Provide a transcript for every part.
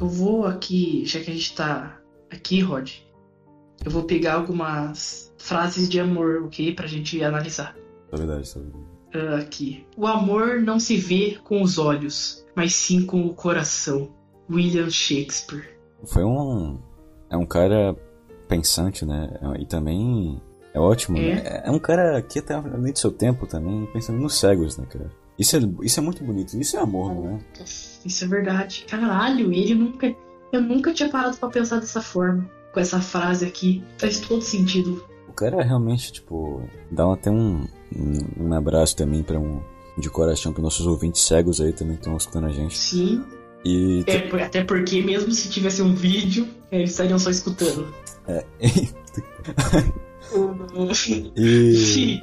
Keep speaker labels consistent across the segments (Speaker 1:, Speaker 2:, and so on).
Speaker 1: Eu vou aqui, já que a gente tá aqui, Rod, eu vou pegar algumas frases de amor, ok? Pra gente analisar.
Speaker 2: É verdade, é verdade.
Speaker 1: Ah, aqui. O amor não se vê com os olhos, mas sim com o coração. William Shakespeare.
Speaker 2: Foi um. É um cara pensante, né? E também é ótimo,
Speaker 1: É.
Speaker 2: né? É um cara que até além do seu tempo também, pensando nos cegos, né, cara? Isso é, isso é muito bonito, isso é amor, não é?
Speaker 1: Isso é verdade. Caralho, ele nunca. Eu nunca tinha parado pra pensar dessa forma. Com essa frase aqui. Faz todo sentido.
Speaker 2: O cara realmente, tipo, dá até um, um, um abraço também para um. De coração para nossos ouvintes cegos aí também estão escutando a gente.
Speaker 1: Sim.
Speaker 2: E.
Speaker 1: É, até porque, mesmo se tivesse um vídeo, eles estariam só escutando.
Speaker 2: É, e.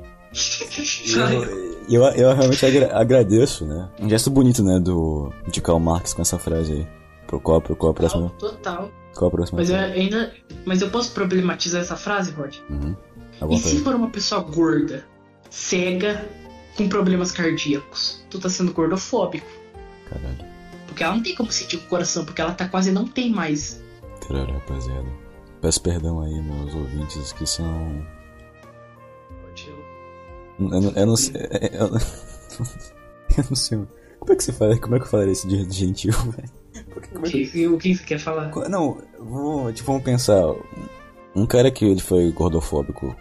Speaker 2: Eu, eu, eu realmente agra- agradeço, né? Um gesto bonito, né, do de Karl Marx com essa frase aí. Pro qual, pro qual a próxima.
Speaker 1: Total.
Speaker 2: Qual a próxima?
Speaker 1: Mas eu ainda. Mas eu posso problematizar essa frase, Rod?
Speaker 2: Uhum. À
Speaker 1: E se for uma pessoa gorda, cega, com problemas cardíacos? Tu tá sendo gordofóbico.
Speaker 2: Caralho.
Speaker 1: Porque ela não tem como sentir o coração, porque ela tá quase não tem mais.
Speaker 2: Caralho, rapaziada. Peço perdão aí, meus ouvintes que são. Eu, não- eu não sei. Eu, eu não sei. Como é que você fala? Como é que eu falaria esse de gentil, velho?
Speaker 1: O que, o que você quer falar?
Speaker 2: Não, vou, tipo, vamos pensar. Um cara que ele foi gordofóbico.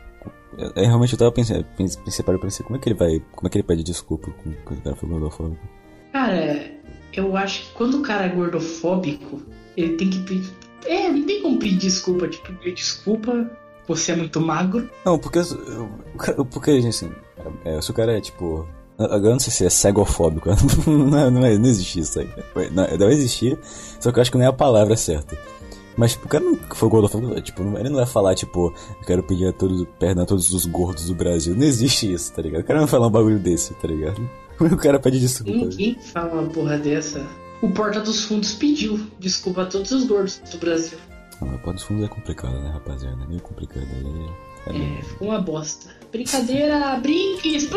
Speaker 2: Eu, eu realmente eu tava pensando, pensei, para pensar, como é que ele vai. Como é que ele pede desculpa com que o cara foi gordofóbico?
Speaker 1: Cara, eu acho que quando o cara é gordofóbico, ele tem que. É, não tem como pedir desculpa. Tipo, pedir desculpa, você é muito magro.
Speaker 2: Não, porque. Porque, assim. é, se o cara é tipo. Agora eu não sei se é cegofóbico. Não, é- não, é- não existe isso aí. Não, deve existir, só que eu acho que não é a palavra certa. Mas, tipo, o cara não foi gordofóbico, tipo, ele não vai falar, tipo, eu quero pedir a todos, perdão a todos os gordos do Brasil. Não existe isso, tá ligado? O cara não vai falar um bagulho desse, tá ligado? O cara pede desculpa.
Speaker 1: Ninguém fala uma porra dessa. O Porta dos Fundos pediu desculpa a todos os gordos do Brasil.
Speaker 2: Não, mas pô, dos fundos é complicado, né, rapaziada? É meio complicado aí. É meio-
Speaker 1: É, ficou uma bosta. Brincadeira, brinques.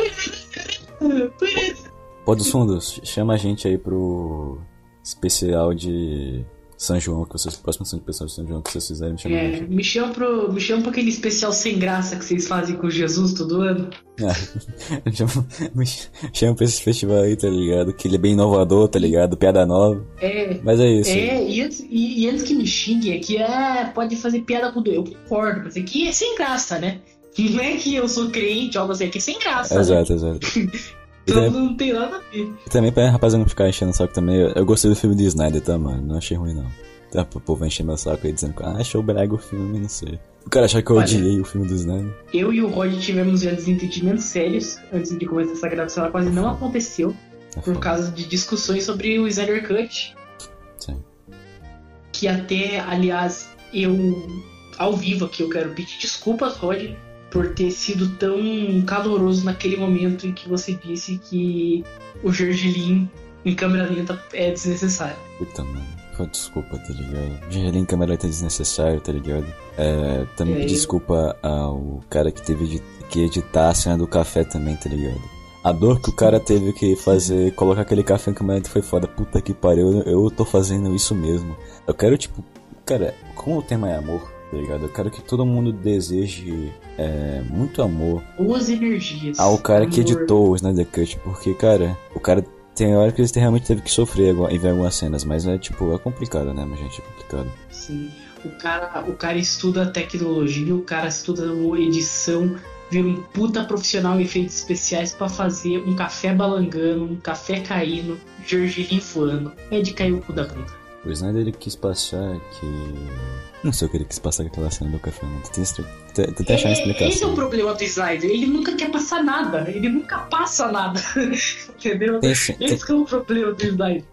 Speaker 2: Pô, dos fundos, chama a gente aí pro especial de São João, que vocês, próximo especial de São João que vocês fizerem, me chama a
Speaker 1: É, me chama pro, me chama pra aquele especial sem graça que vocês fazem com Jesus todo ano.
Speaker 2: Ah, chama, me chama pra esse festival aí, tá ligado? Que ele é bem inovador, tá ligado? Piada nova.
Speaker 1: É.
Speaker 2: Mas é isso.
Speaker 1: É, e antes, e, e antes que me xinguem aqui, é, pode fazer piada com o Eu concordo, mas aqui é sem graça, né? Não é que eu sou crente, algo assim, é que é sem graça. né?
Speaker 2: Exato, exato. E
Speaker 1: Então
Speaker 2: também,
Speaker 1: não tem nada a ver.
Speaker 2: e também pra rapaziada não ficar enchendo o saco também, eu, eu gostei do filme de Snyder, tá, mano? Não achei ruim, não. Tá, o povo encher meu saco aí dizendo que ah, achou brega o filme, não sei. O cara achar que eu
Speaker 1: Olha.
Speaker 2: odiei o filme do Snyder.
Speaker 1: Eu e o Rod tivemos já desentendimentos sérios antes de começar essa gravação, ela quase não aconteceu.
Speaker 2: É
Speaker 1: Por causa de discussões sobre o Snyder Cut.
Speaker 2: Sim.
Speaker 1: Que até, aliás, eu, ao vivo aqui, eu quero pedir desculpas, Rod, por ter sido tão caloroso naquele momento em que você disse que o Gergelim em câmera lenta é desnecessário.
Speaker 2: Puta, mano. Desculpa, tá ligado? Geralmente câmera lenta é desnecessário, tá ligado? É, também
Speaker 1: É,
Speaker 2: desculpa ao cara que teve que editar a cena do café também, tá ligado? A dor que o cara teve que fazer, colocar aquele café em câmera lenta foi foda. Puta que pariu, eu, eu tô fazendo isso mesmo. Eu quero, tipo, cara, como o tema é amor, tá ligado? Eu quero que todo mundo deseje é, muito amor
Speaker 1: Boas energias.
Speaker 2: ao cara que
Speaker 1: amor.
Speaker 2: editou o Snyder Cut, porque, cara, o cara tem hora que ele realmente teve que sofrer em ver algumas cenas, mas é tipo, é complicado, né, mas gente, é complicado.
Speaker 1: Sim. O cara, o cara estuda tecnologia, o cara estuda edição, vira um puta profissional em efeitos especiais pra fazer um café balangando, um café caindo, gergelim voando. É de cair o cu da bunda.
Speaker 2: O Snyder ele quis passar que. Não sei o que ele quis passar com aquela cena do café, não. Tem achar uma
Speaker 1: É, esse é o
Speaker 2: explicação.
Speaker 1: problema do Snyder. Ele nunca quer passar nada. Ele nunca passa nada. Entendeu?
Speaker 2: Sim, tem,
Speaker 1: Esse que é o problema do Snyder.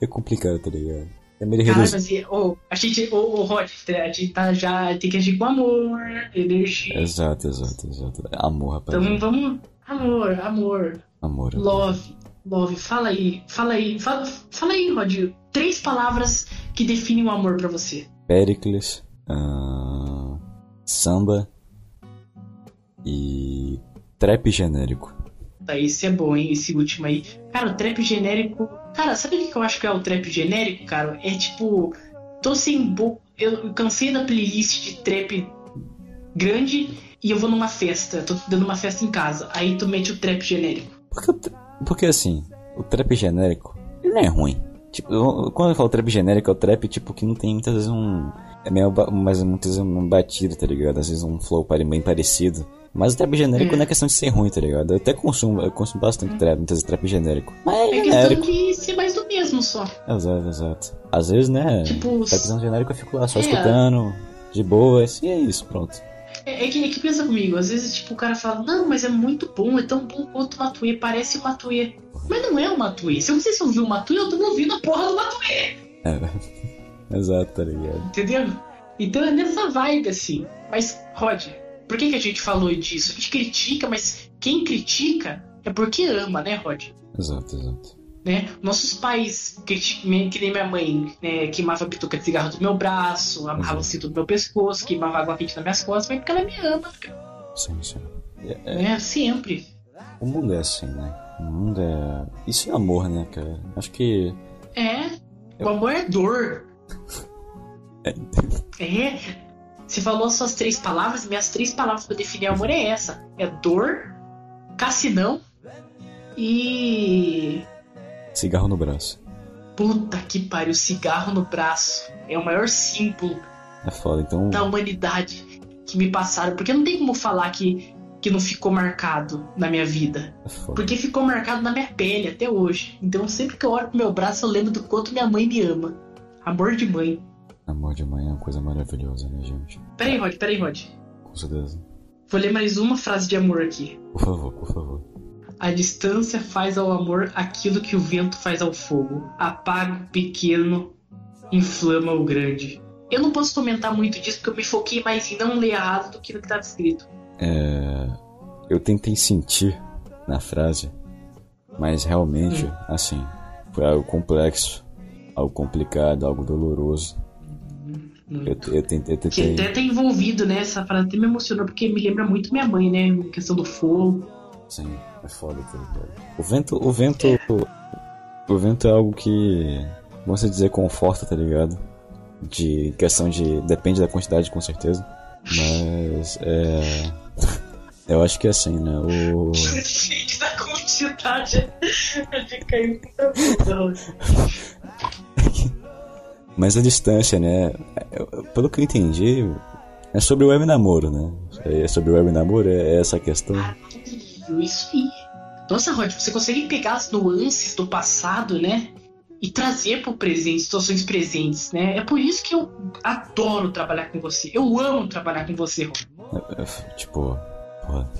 Speaker 2: é complicado, tá ligado? É meio
Speaker 1: Caralho,
Speaker 2: reduz...
Speaker 1: mas ô, a gente, ô, ô, Rod, a gente tá já, tem que agir com amor, energia.
Speaker 2: Exato, exato, exato. Amor, rapaz.
Speaker 1: Então vamos. Amor, amor.
Speaker 2: Amor.
Speaker 1: Love. Love. Fala aí. Fala aí. Fala, fala aí, Rod. Três palavras que definem o amor pra você.
Speaker 2: Pericles, ah, samba e trap genérico.
Speaker 1: Tá, esse é bom, hein? Esse último aí. Cara, o trap genérico. Cara, sabe o que eu acho que é o trap genérico, cara? É tipo. Tô sem. Bo... Eu cansei da playlist de trap grande e eu vou numa festa. Tô dando uma festa em casa. Aí tu mete o trap genérico.
Speaker 2: Porque, porque assim, o trap genérico, ele não é ruim. Tipo, quando eu falo trap genérico, é o trap, tipo, que não tem muitas vezes um. É meio mais muitas vezes um batido, tá ligado? Às vezes um flow bem parecido. Mas o trap genérico é. não é questão de ser ruim, tá ligado? Eu até consumo, eu consumo bastante trap, muitas vezes trap genérico.
Speaker 1: Mas é, é questão de ser mais do mesmo só.
Speaker 2: Exato, exato. Às vezes, né? Tipo, trapzão genérico eu fico lá só é. escutando, de boa, assim é isso, pronto.
Speaker 1: É, é, que, é que pensa comigo, às vezes tipo, o cara fala, não, mas é muito bom, é tão bom quanto o Matuê, parece o Matuê. Mas não é o Matuê. Se eu não sei se eu ouvi o Matuê, eu tô ouvindo a porra do Matuê.
Speaker 2: É, exato, tá ligado?
Speaker 1: Entendeu? Então é nessa vibe assim. Mas, Rod, por que, que a gente falou disso? A gente critica, mas quem critica é porque ama, né, Rod?
Speaker 2: Exato, exato.
Speaker 1: Né? Nossos pais, que, que nem minha mãe, né, queimava a bituca de cigarro do meu braço, amarrava o cinto do meu pescoço, queimava água quente nas minhas costas, mas porque ela me ama, cara.
Speaker 2: Sim, sim.
Speaker 1: É, é... é, sempre.
Speaker 2: O mundo é assim, né? O mundo é. Isso é amor, né, cara? Acho que.
Speaker 1: É. O amor é dor. é. é. Você falou suas três palavras, minhas três palavras para definir amor é essa: é dor, cassinão e.
Speaker 2: Cigarro no braço.
Speaker 1: Puta que pariu, cigarro no braço. É o maior símbolo
Speaker 2: é foda, então...
Speaker 1: da humanidade que me passaram. Porque não tem como falar que, que não ficou marcado na minha vida. É porque ficou marcado na minha pele até hoje. Então sempre que eu olho pro meu braço, eu lembro do quanto minha mãe me ama. Amor de mãe.
Speaker 2: Amor de mãe é uma coisa maravilhosa, né, gente?
Speaker 1: Peraí, Rod, peraí, Rod.
Speaker 2: Com certeza.
Speaker 1: Vou ler mais uma frase de amor aqui.
Speaker 2: Por favor, por favor.
Speaker 1: A distância faz ao amor aquilo que o vento faz ao fogo. Apaga o pequeno, inflama o grande. Eu não posso comentar muito disso porque eu me foquei mais em não ler errado do que no que estava escrito.
Speaker 2: É. Eu tentei sentir na frase, mas realmente, hum. assim, foi algo complexo, algo complicado, algo doloroso.
Speaker 1: Muito. Eu, eu, tentei, eu tentei... Que até tá envolvido, né? Essa frase até me emocionou, porque me lembra muito minha mãe, né? A questão do fogo.
Speaker 2: Sim, é foda aquilo, O vento, o vento. É. O vento é algo que. Vamos dizer, conforta, tá ligado? De questão de. Depende da quantidade, com certeza. Mas. É. Eu acho que é assim, né? O.
Speaker 1: Depende da quantidade
Speaker 2: Mas a distância, né? Pelo que eu entendi, é sobre o web namoro, né? É sobre o web namoro, é essa questão. Ah,
Speaker 1: isso. Nossa, Rod, você consegue pegar as nuances do passado, né? E trazer para o presente, situações presentes, né? É por isso que eu adoro trabalhar com você. Eu amo trabalhar com você, Rod.
Speaker 2: É, é, tipo, porra,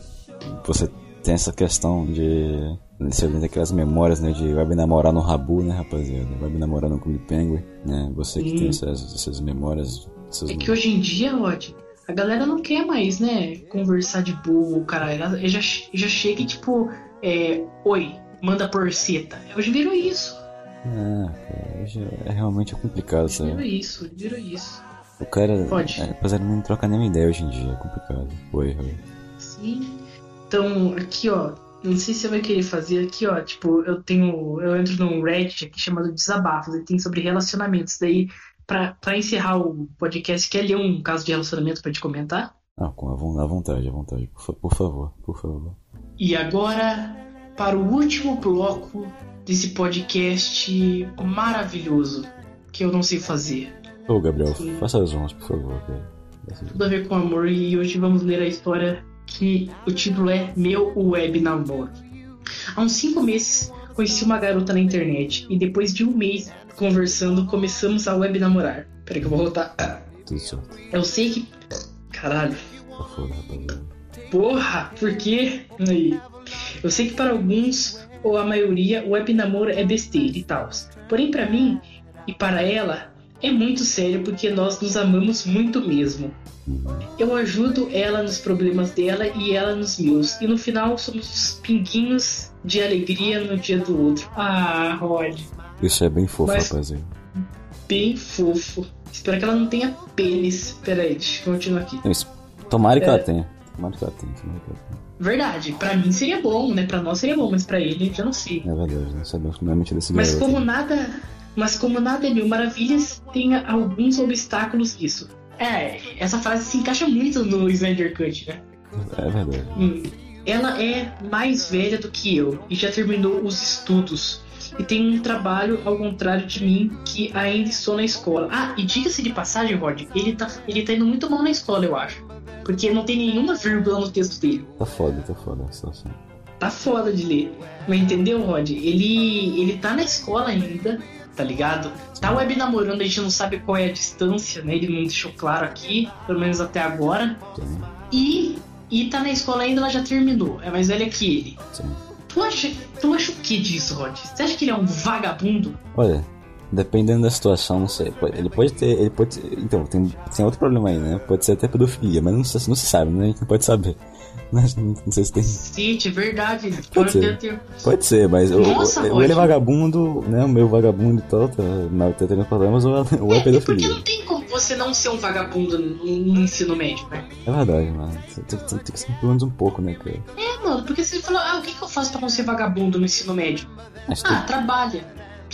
Speaker 2: você tem essa questão de você lembra aquelas memórias, né, de web namorar no Rabu, né, rapaziada? Web namorar no Clube Penguin, né? Você que Sim. tem essas, essas memórias. Essas
Speaker 1: é que hoje em dia, Rod, a galera não quer mais, né, conversar de boa, cara. Ela já, já chega e, tipo, é, oi, manda porceta. Hoje virou isso.
Speaker 2: É, cara, hoje é realmente complicado, sabe?
Speaker 1: Virou isso, virou isso.
Speaker 2: O cara. Pode. É, rapaziada, não troca nenhuma ideia hoje em dia, é complicado. Oi, oi.
Speaker 1: Sim. Então, aqui, ó, não sei se você vai querer fazer aqui, ó. Tipo, eu tenho. Eu entro num Reddit aqui chamado Desabafos, e tem sobre relacionamentos. Daí, pra, pra encerrar o podcast, quer ler um caso de relacionamento pra te comentar?
Speaker 2: Ah, com a vontade, à vontade. Por, por favor, por favor.
Speaker 1: E agora, para o último bloco desse podcast maravilhoso que eu não sei fazer.
Speaker 2: Ô, Gabriel, Sim. faça as honras, por favor. Cara.
Speaker 1: Tudo a ver com amor e hoje vamos ler a história que o título é Meu Web Namoro. Há uns cinco meses conheci uma garota na internet e depois de um mês conversando começamos a web namorar. Peraí que eu vou voltar.
Speaker 2: Tudo certo.
Speaker 1: Eu sei que. Caralho. Porra, por quê? Aí. Eu sei que para alguns, ou a maioria, o web namoro é besteira e tal. Porém, para mim e para ela, é muito sério porque nós nos amamos muito mesmo. Eu ajudo ela nos problemas dela e ela nos meus. E no final somos os pinguinhos de alegria no dia do outro. Ah, Rod.
Speaker 2: Isso é bem fofo, Mas, rapaziada.
Speaker 1: Bem fofo. Espero que ela não tenha pênis. Pera aí, deixa eu continuar aqui.
Speaker 2: Tomara que é... ela tenha. Tomara que ela tenha, tomara que ela tenha.
Speaker 1: Verdade, pra mim seria bom, né? Pra nós seria bom, mas pra ele já não sei.
Speaker 2: É verdade, não sabemos como é a mente desse
Speaker 1: Mas
Speaker 2: garoto.
Speaker 1: como nada. Mas como nada é mil maravilhas, tem alguns obstáculos nisso. É, essa frase se encaixa muito no Snyder Cut, né?
Speaker 2: É verdade.
Speaker 1: Hum, Ela é mais velha do que eu e já terminou os estudos. E tem um trabalho ao contrário de mim que ainda estou na escola. Ah, e diga-se de passagem, Rod, ele tá, ele tá indo muito mal na escola, eu acho. Porque não tem nenhuma vírgula no texto dele.
Speaker 2: Tá foda, tá foda a situação.
Speaker 1: Tá foda de ler. Mas entendeu, Rod? Ele, ele tá na escola ainda, tá ligado? Tá web namorando, a gente não sabe qual é a distância, né? Ele não deixou claro aqui, pelo menos até agora.
Speaker 2: Sim,
Speaker 1: E, e tá na escola ainda, ela já terminou. É mais velha que ele.
Speaker 2: sim.
Speaker 1: Tu acha, tu acha o que disso, Rod? Você acha que ele é um vagabundo?
Speaker 2: Olha, dependendo da situação, não sei. Ele pode ter. Ele pode então, tem, tem outro problema aí, né? Pode ser até pedofilia, mas não, se- não se sabe, né? A gente não pode saber. Não, não sei se tem.
Speaker 1: Cite, é verdade.
Speaker 2: Pode ser. Pode ser, mas
Speaker 1: Nossa,
Speaker 2: ou ele é vagabundo, né? O meu vagabundo e tal, tá, mas tá tendo problemas, ou, é- ou é
Speaker 1: É, porque
Speaker 2: pedofilia.
Speaker 1: não tem como você não ser um vagabundo no, no ensino médio, né?
Speaker 2: É verdade, mano. Tem, tem- tem que ser pelo menos um pouco, né, cara?
Speaker 1: É, mano, porque você fala, ah, o que, que eu faço pra não ser vagabundo no ensino médio?
Speaker 2: Mas
Speaker 1: Ah, trabalha.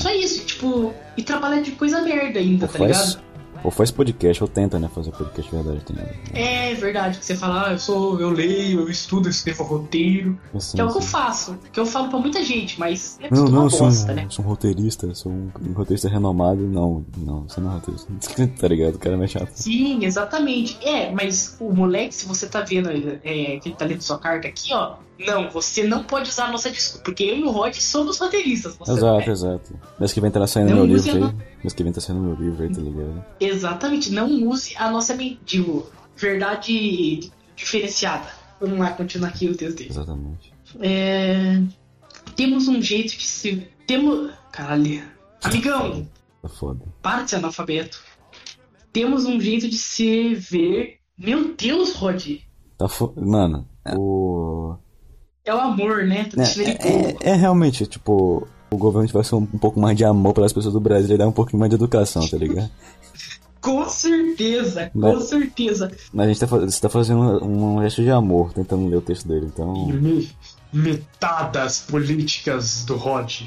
Speaker 1: Só isso, tipo, e trabalha de coisa merda ainda, tá
Speaker 2: faz,
Speaker 1: ligado?
Speaker 2: ou faz podcast, ou tenta, né, fazer podcast de verdade. Tem,
Speaker 1: É verdade, que você fala, ah, eu sou, eu leio, eu estudo, eu escrevo roteiro.
Speaker 2: assim,
Speaker 1: Que é o que eu faço, que eu falo pra muita gente, mas é
Speaker 2: Não, não,
Speaker 1: uma
Speaker 2: eu sou
Speaker 1: bosta,
Speaker 2: um,
Speaker 1: né?
Speaker 2: sou um roteirista, sou um, um roteirista renomado. Não, não, você não é roteirista. tá ligado? O cara é mais chato.
Speaker 1: Sim, exatamente. É, mas o moleque, se você tá vendo é, que ele tá lendo sua carta aqui, ó. Não, você não pode usar a nossa desculpa, porque eu e o Rod somos roteiristas.
Speaker 2: Exato,
Speaker 1: é.
Speaker 2: exato. Mês que vem tá saindo
Speaker 1: Não
Speaker 2: meu livro aí. Mês que vem tá saindo meu livro aí, tá ligado?
Speaker 1: Exatamente, não use a nossa mendigo. Verdade diferenciada. Vamos lá, continuar aqui o texto dele.
Speaker 2: Exatamente.
Speaker 1: É, Temos um jeito de se. Temos. Caralho. Amigão,
Speaker 2: Tá foda.
Speaker 1: para de ser analfabeto. Temos um jeito de se ver. Meu Deus, Rod.
Speaker 2: Tá fo... Mano, o.
Speaker 1: É o amor, né? Tá bobo.
Speaker 2: É, é, é realmente, tipo, o governo tivesse um, um pouco mais de amor pelas pessoas do Brasil e dar um pouquinho mais de educação, tá ligado?
Speaker 1: Com certeza, com
Speaker 2: Mas-
Speaker 1: certeza.
Speaker 2: Mas a gente tá, você tá fazendo um, um gesto de amor tentando ler o texto dele, então.
Speaker 3: Metadas políticas do Rod.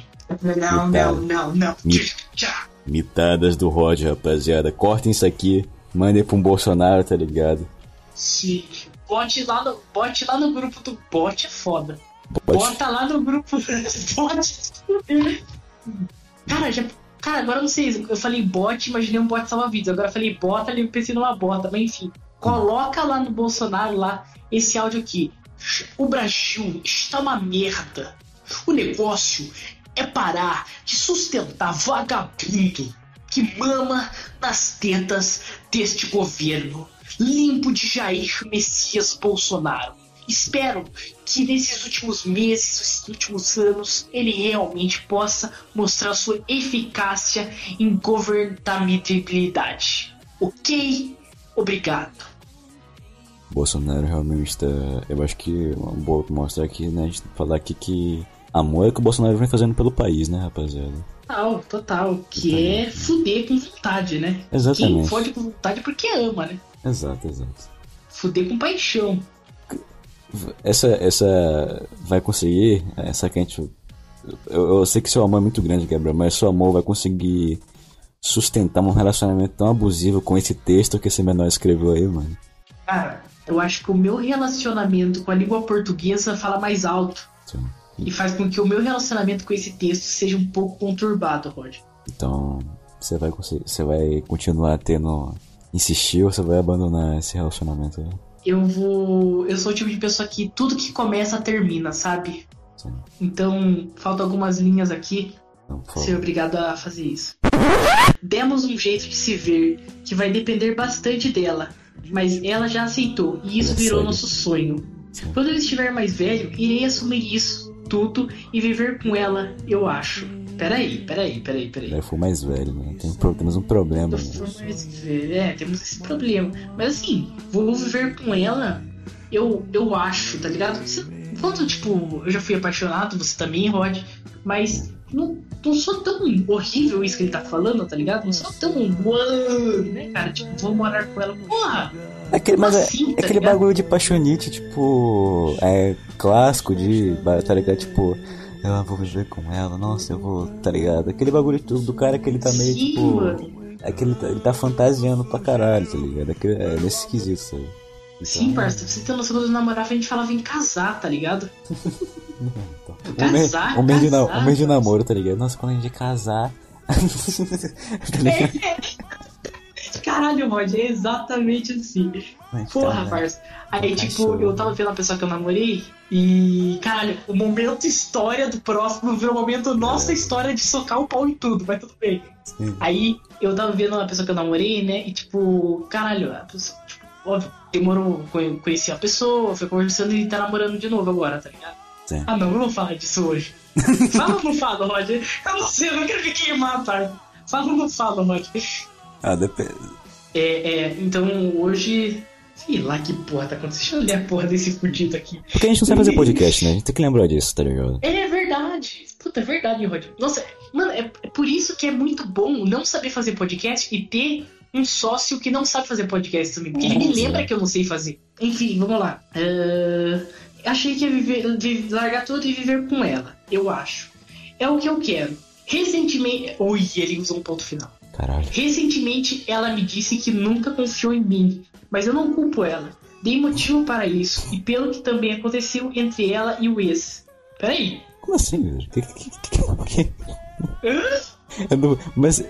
Speaker 1: Não, não, não, não.
Speaker 2: Me-
Speaker 1: Tchau.
Speaker 2: Mitadas do Rod, rapaziada. Cortem isso aqui, mandem pra um Bolsonaro, tá ligado?
Speaker 1: Sim. Bote lá no, bote lá no grupo do bot é foda.
Speaker 2: Pode.
Speaker 1: Bota lá no grupo bot. Cara, já. Cara, agora eu não sei. Eu falei bot, imaginei um bot salva-vidas. Agora eu falei bota, ali eu pensei numa bota, mas enfim. Coloca lá no Bolsonaro lá esse áudio aqui. O Brasil está uma merda. O negócio é parar de sustentar vagabundo que mama nas tetas deste governo limpo de Jair Messias Bolsonaro. Espero que nesses últimos meses, esses últimos anos, ele realmente possa mostrar sua eficácia em governabilidade. Ok? Obrigado.
Speaker 2: Bolsonaro realmente tá. Eu acho que é boa mostrar aqui, né? A gente falar aqui que amor é o que o Bolsonaro vem fazendo pelo país, né, rapaziada?
Speaker 1: Total, total. Que é fuder com vontade, né? Quem
Speaker 2: Exatamente.
Speaker 1: fode com vontade é porque ama, né?
Speaker 2: Exato, exato.
Speaker 1: Fuder com paixão.
Speaker 2: Essa, essa vai conseguir, essa que a gente. Eu, eu sei que seu amor é muito grande, Gabriel, mas seu amor vai conseguir sustentar um relacionamento tão abusivo com esse texto que esse menor escreveu aí, mano.
Speaker 1: Cara, eu acho que o meu relacionamento com a língua portuguesa fala mais alto.
Speaker 2: Sim.
Speaker 1: E faz com que o meu relacionamento com esse texto seja um pouco conturbado, Rod.
Speaker 2: Então, você vai conseguir, você vai continuar tendo insistir ou você vai abandonar esse relacionamento? né?
Speaker 1: Eu vou. Eu sou o tipo de pessoa que tudo que começa termina, sabe?
Speaker 2: Sim.
Speaker 1: Então, faltam algumas linhas aqui.
Speaker 2: Não,
Speaker 1: Ser obrigado a fazer isso. Demos um jeito de se ver que vai depender bastante dela, mas ela já aceitou e isso
Speaker 2: É
Speaker 1: virou
Speaker 2: sério?
Speaker 1: nosso sonho.
Speaker 2: Sim.
Speaker 1: Quando eu estiver mais velho, irei assumir isso tudo e viver com ela, eu acho. Peraí, peraí, peraí, peraí.
Speaker 2: Eu for mais velho, né? Tem, temos um problema.
Speaker 1: Eu
Speaker 2: né?
Speaker 1: for mais velho, É, temos esse problema. Mas assim, vou viver com ela, eu, eu acho, tá ligado? Você- Quando, tipo, eu já fui apaixonado, você também, Rod, mas não, não sou tão horrível isso que ele tá falando, tá ligado? Não sou tão. Uau, né, cara? Tipo, vou morar com ela. Porra!
Speaker 2: Aquele, mas é,
Speaker 1: assim, tá
Speaker 2: aquele
Speaker 1: ligado?
Speaker 2: bagulho de paixonite, tipo. É clássico de. Tá ligado? Tipo. Eu vou viver com ela, nossa, eu vou. Tá ligado? Aquele bagulho do, do cara que ele tá meio
Speaker 1: Sim,
Speaker 2: tipo.
Speaker 1: mano.
Speaker 2: É que ele tá, ele tá fantasiando pra caralho, tá ligado? É, que- é nesse esquisito, sabe? Então,
Speaker 1: Sim, parça, pra você ter noção quando eu namorava, a gente falava em casar, tá ligado?
Speaker 2: então. Um mês,
Speaker 1: Casar,
Speaker 2: um mês de, na-
Speaker 1: casar,
Speaker 2: um mês de
Speaker 1: parça.
Speaker 2: namoro, tá ligado? Nossa, quando a gente casar. tá ligado?
Speaker 1: Caralho, Rod, é exatamente assim.
Speaker 2: A gente
Speaker 1: Porra,
Speaker 2: casar.
Speaker 1: parça. Aí, tipo,
Speaker 2: Cachorro.
Speaker 1: eu tava vendo a pessoa que eu namorei e, caralho, o momento história do próximo virou o momento nossa
Speaker 2: É.
Speaker 1: história de socar o pau em tudo, mas tudo bem.
Speaker 2: Sim.
Speaker 1: Aí eu tava vendo uma pessoa que eu namorei, né? E tipo, caralho, a pessoa, óbvio, demorou, conhe- conheci a pessoa, foi conversando e tá namorando de novo agora, tá ligado?
Speaker 2: Sim.
Speaker 1: Ah não, eu não vou falar disso hoje. fala ou não fala, Roger? Eu não sei, eu não quero me queimar, tá? Fala ou não fala, Roger?
Speaker 2: Ah, depende.
Speaker 1: É, é, então hoje. Sei lá que porra tá acontecendo. Deixa eu ler a porra desse fudido aqui.
Speaker 2: Porque a gente não sabe fazer podcast, né? A gente tem que lembrar disso, tá ligado?
Speaker 1: É verdade. Puta, é verdade, Rod. Nossa, mano, é, é por isso que é muito bom não saber fazer podcast e ter um sócio que não sabe fazer podcast também. Porque ele me lembra que eu não sei fazer. Enfim, vamos lá. Ah, achei que ia viver, vi- largar tudo e viver com ela. Eu acho. É o que eu quero. Recentemente. Ui, ele usou um ponto final.
Speaker 2: Caralho.
Speaker 1: Recentemente ela me disse que nunca confiou em mim, mas eu não culpo ela. Dei motivo para isso, e pelo que também aconteceu entre ela e o ex. Peraí.
Speaker 2: Como assim, velho? Que, que, que, que- Eu não- mas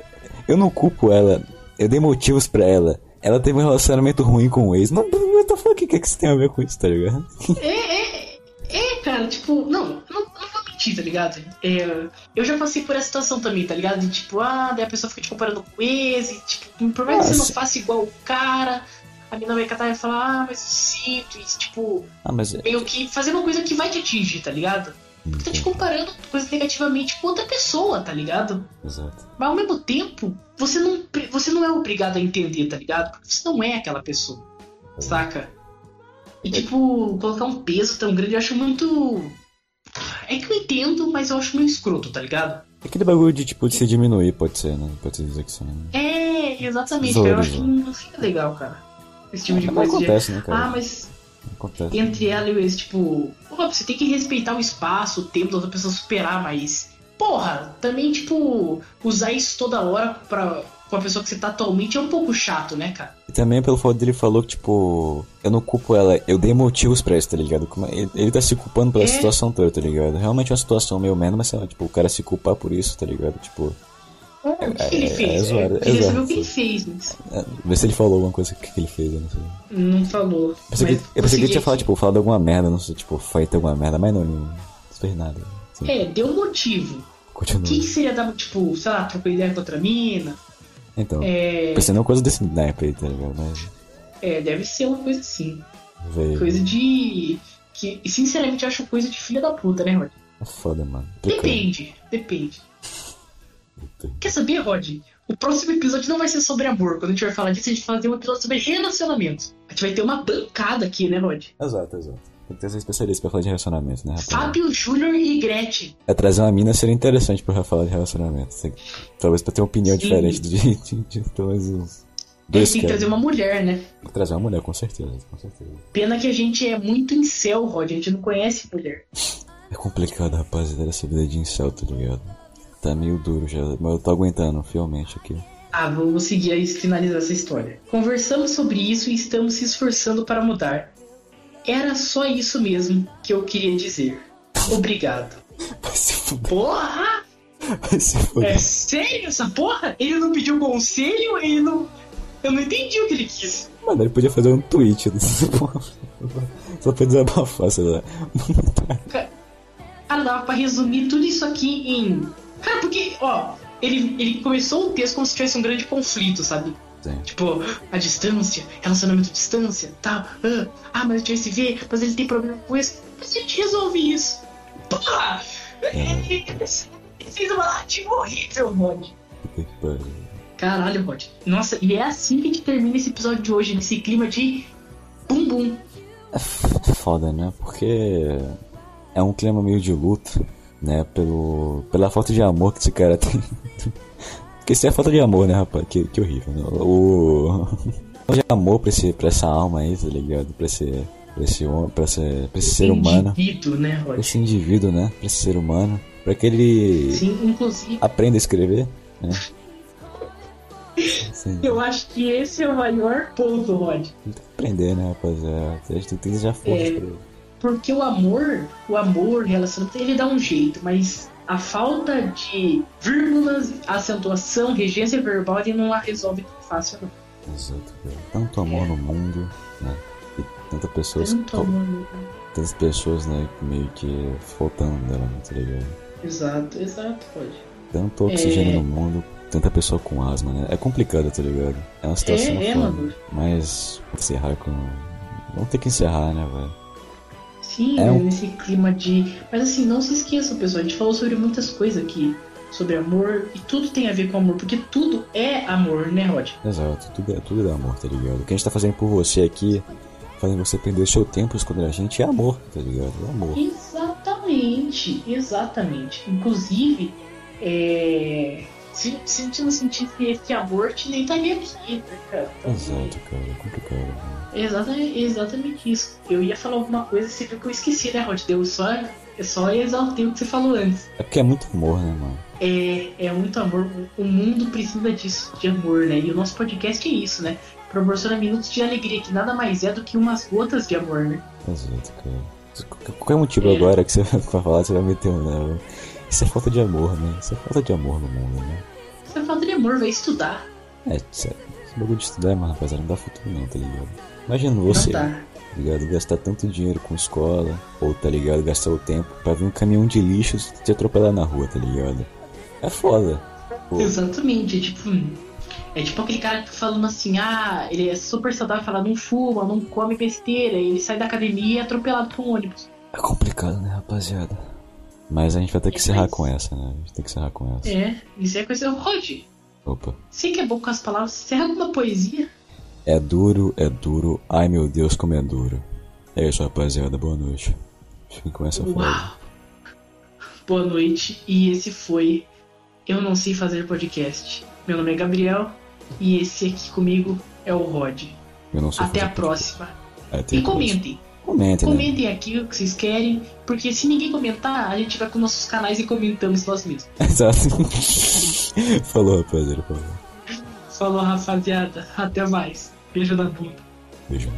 Speaker 2: eu não culpo ela. Eu dei motivos pra ela. Ela teve um relacionamento ruim com o ex. Não, what the fuck? O que, que isso tem a ver com isso, tá ligado?
Speaker 1: É, é, é, cara, tipo, não, não, não vou mentir, tá ligado? É, eu já passei por essa situação também, tá ligado? De tipo, ah, daí a pessoa fica te comparando com o ex, e tipo, por mais que você não faça igual o cara, a mina vai catar e falar, ah, mas eu sinto, e tipo,
Speaker 2: Ah, mas.
Speaker 1: meio que fazer uma coisa que vai te atingir, tá ligado? Porque tá te comparando coisas negativamente com outra pessoa, tá ligado?
Speaker 2: Exato.
Speaker 1: Mas ao mesmo tempo, você não, você não é obrigado a entender, tá ligado? Porque você não é aquela pessoa, saca? E tipo, colocar um peso tão grande eu acho muito. É que eu entendo, mas eu acho meio escroto, tá ligado?
Speaker 2: Aquele bagulho de, tipo, de se diminuir, pode ser, né? Pode ser dizer que sim.
Speaker 1: É, exatamente, cara. Eu acho que não fica legal, cara. Esse tipo de
Speaker 2: Mas
Speaker 1: coisa. de-
Speaker 2: acontece, né, cara?
Speaker 1: Ah, mas
Speaker 2: Acontece.
Speaker 1: entre ela e o ex, tipo, porra, você tem que respeitar o espaço, o tempo da outra pessoa superar, mas, porra, também, tipo, usar isso toda hora pra, com a pessoa que você tá atualmente é um pouco chato, né, cara?
Speaker 2: E também pelo fato dele falou que, tipo, eu não culpo ela, eu dei motivos pra isso, tá ligado? Como- Ele, ele tá se culpando pela
Speaker 1: É.
Speaker 2: situação toda, tá ligado? Realmente é uma situação meio menos, mas sei lá, tipo, o cara se culpar por isso, tá ligado? Tipo,
Speaker 1: O que, ele
Speaker 2: é-
Speaker 1: fez?
Speaker 2: é zoado, é zoado.
Speaker 1: o que ele fez, mas
Speaker 2: vê se ele falou alguma coisa que, que ele fez, eu não sei.
Speaker 1: não falou.
Speaker 2: Eu pensei, que, eu pensei que ele tinha falado, tipo, falado alguma merda, não sei, tipo, feito alguma merda, mas não, não, fez nada. Assim,
Speaker 1: É, deu motivo. O
Speaker 2: continua.
Speaker 1: que, que seria dar, tipo, sei lá, trocou ideia com outra mina?
Speaker 2: Então,
Speaker 1: É,
Speaker 2: pensei numa coisa desse naipe aí, tá ligado? Mas,
Speaker 1: é, deve ser uma coisa assim.
Speaker 2: veio.
Speaker 1: Coisa de. Que, sinceramente, eu acho coisa de filha da puta, né, Rod?
Speaker 2: É foda, mano.
Speaker 1: Depende, depende. Quer saber, Rod? O próximo episódio não vai ser sobre amor. Quando a gente vai falar disso, a gente vai fazer um episódio sobre relacionamento. A gente vai ter uma bancada aqui, né, Rod?
Speaker 2: Exato, exato. Tem que ter essa especialista pra falar de relacionamento, né, rapaz?
Speaker 1: Fábio Júnior e Gretchen.
Speaker 2: É trazer uma mina seria interessante pra falar de relacionamento. Talvez pra ter uma opinião
Speaker 1: Sim.
Speaker 2: diferente de, de, de pelo menos uns dois
Speaker 1: tem que trazer uma mulher, né?
Speaker 2: Tem que trazer uma mulher, com certeza, com certeza.
Speaker 1: Pena que a gente é muito incel, Rod. A gente não conhece mulher.
Speaker 2: É complicado, rapaziada, essa vida de incel, tá ligado? Tá meio duro já, mas eu tô aguentando, fielmente aqui.
Speaker 1: Ah, vamos seguir aí finalizar essa história. Conversamos sobre isso e estamos se esforçando para mudar. Era só isso mesmo que eu queria dizer. Obrigado.
Speaker 2: Vai se fuder,
Speaker 1: Porra!
Speaker 2: vai se fuder.
Speaker 1: É sério essa porra? Ele não pediu conselho? Ele não. Eu não entendi o que ele quis.
Speaker 2: Mano, ele podia fazer um tweet desse porra. Só pra desabafar, sei lá.
Speaker 1: Cara, dava pra resumir tudo isso aqui em. Cara, porque, ó, ele, ele começou o texto como se tivesse um grande conflito, sabe?
Speaker 2: Sim.
Speaker 1: Tipo, a distância, relacionamento à distância, tal. Ah, ah, mas a gente vai se ver, mas ele tem problema com isso. Mas a gente resolve isso. Porra! Ele fez uma narrativa horrível, Rod. Caralho, Rod. Nossa, e é assim que a gente termina esse episódio de hoje, nesse clima de bum bum.
Speaker 2: É f- foda, né? Porque é um clima meio de luto. Né? Pelo, pela falta de amor que esse cara tem. Porque isso é falta de amor, né, rapaz? Que, que horrível, né? O. Falta de amor pra, esse, pra essa alma aí, tá ligado? Pra esse. Pra esse, pra esse, pra esse ser humano.
Speaker 1: Indivíduo, né,
Speaker 2: Pra esse indivíduo, né? Pra esse ser humano. Pra que ele
Speaker 1: Sim, inclusive,
Speaker 2: aprenda a escrever, né? Sim.
Speaker 1: eu acho que esse é o maior ponto, Rod.
Speaker 2: Tem que aprender, né, rapaziada? A gente tem que desejar força
Speaker 1: É.
Speaker 2: pra ele.
Speaker 1: Porque o amor, o amor, relacionamento, ele dá um jeito, mas a falta de vírgulas, acentuação, regência verbal, ele não a resolve tão fácil, não.
Speaker 2: Exato, cara. Tanto amor no mundo, né? E tanta pessoas.
Speaker 1: Tanto amor, no-
Speaker 2: Tantas pessoas, né, meio que faltando dela, né, tá ligado?
Speaker 1: Exato, exato, pode.
Speaker 2: Tanto oxigênio
Speaker 1: É.
Speaker 2: no mundo, tanta pessoa com asma, né? É complicado, tá ligado? É uma situação
Speaker 1: É, é,
Speaker 2: foda.
Speaker 1: mano.
Speaker 2: Mas encerrar com. Vamos ter que encerrar, né, velho?
Speaker 1: Sim,
Speaker 2: É um-
Speaker 1: nesse clima de. Mas assim, não se esqueçam, pessoal. A gente falou sobre muitas coisas aqui. Sobre amor. E tudo tem a ver com amor. Porque tudo é amor, né, Rod?
Speaker 2: Exato, tudo é, tudo é amor, tá ligado? O que a gente tá fazendo por você aqui, fazendo você perder o seu tempo escondendo a gente, é amor, tá ligado? É amor.
Speaker 1: Exatamente, exatamente. Inclusive, é... se, se gente não sentisse esse amor, gente nem estaria aqui, né, cara? Então,
Speaker 2: Exato, cara, é complicado. Né?
Speaker 1: Exatamente, exatamente isso. Eu ia falar alguma coisa e você viu que eu esqueci, né, Rod? Deu só, eu só exaltei o que você falou antes.
Speaker 2: É porque é muito amor, né, mano?
Speaker 1: É, é muito amor. O mundo precisa disso, de amor, né? E o nosso podcast é isso, né? Proporciona minutos de alegria, que nada mais é do que umas gotas de amor, né?
Speaker 2: Exato, cara. Qualquer- Qualquer motivo
Speaker 1: É.
Speaker 2: agora que você vai falar, você vai meter um, né? Isso é falta de amor, né? Isso é falta de amor no mundo, né?
Speaker 1: Você é falta de amor, vai estudar.
Speaker 2: É, sério. Esse bagulho de estudar, mas rapaziada, não dá futuro não, tá ligado? Imagina você, tá
Speaker 1: dá.
Speaker 2: ligado? Gastar tanto dinheiro com escola, ou tá ligado? Gastar o tempo pra vir um caminhão de lixo te atropelar na rua, tá ligado? É foda. Pô,
Speaker 1: Exatamente, é tipo. É tipo aquele cara que tá falando assim, ah, ele é super saudável, fala, não fuma, não come besteira, ele sai da academia e é atropelado por um ônibus.
Speaker 2: é complicado, né, rapaziada? Mas a gente vai ter que
Speaker 1: É,
Speaker 2: encerrar com essa, né? A gente tem que encerrar com essa.
Speaker 1: É, isso é coisa. Rod,
Speaker 2: Opa.
Speaker 1: você que é bom com as palavras, você erra alguma poesia?
Speaker 2: É duro, é duro. Ai meu Deus, como é duro. É isso, rapaziada. Boa noite. Fiquem com essa frase.
Speaker 1: Uau! Boa noite, e esse foi Eu Não Sei Fazer Podcast. Meu nome é Gabriel, e esse aqui comigo é o Rod.
Speaker 2: Eu não sou
Speaker 1: Até a
Speaker 2: fazer-
Speaker 1: próxima.
Speaker 2: Até
Speaker 1: E
Speaker 2: a próxima.
Speaker 1: comentem.
Speaker 2: Comentem, né?
Speaker 1: Aqui o que vocês querem, porque se ninguém comentar, a gente vai com nossos canais e comentamos nós mesmos.
Speaker 2: Exato. Falou, rapaziada. Falou.
Speaker 1: Falou, rapaziada. Até mais. Beijo na bunda.
Speaker 2: Beijo.